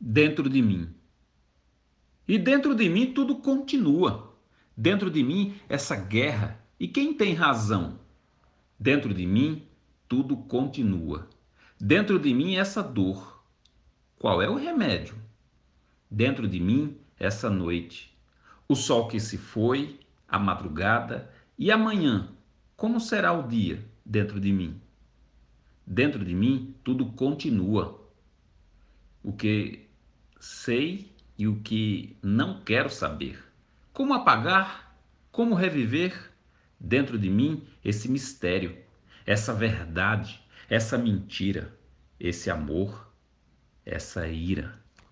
dentro de mim. E dentro de mim tudo continua. Dentro de mim essa guerra. E quem tem razão? Dentro de mim tudo continua. Dentro de mim essa dor. Qual é o remédio? Dentro de mim essa noite. O sol que se foi, a madrugada e amanhã. Como será o dia dentro de mim? Dentro de mim tudo continua. O que sei e o que não quero saber. Como apagar? Como reviver? Dentro de mim esse mistério, essa verdade, essa mentira, esse amor, essa ira.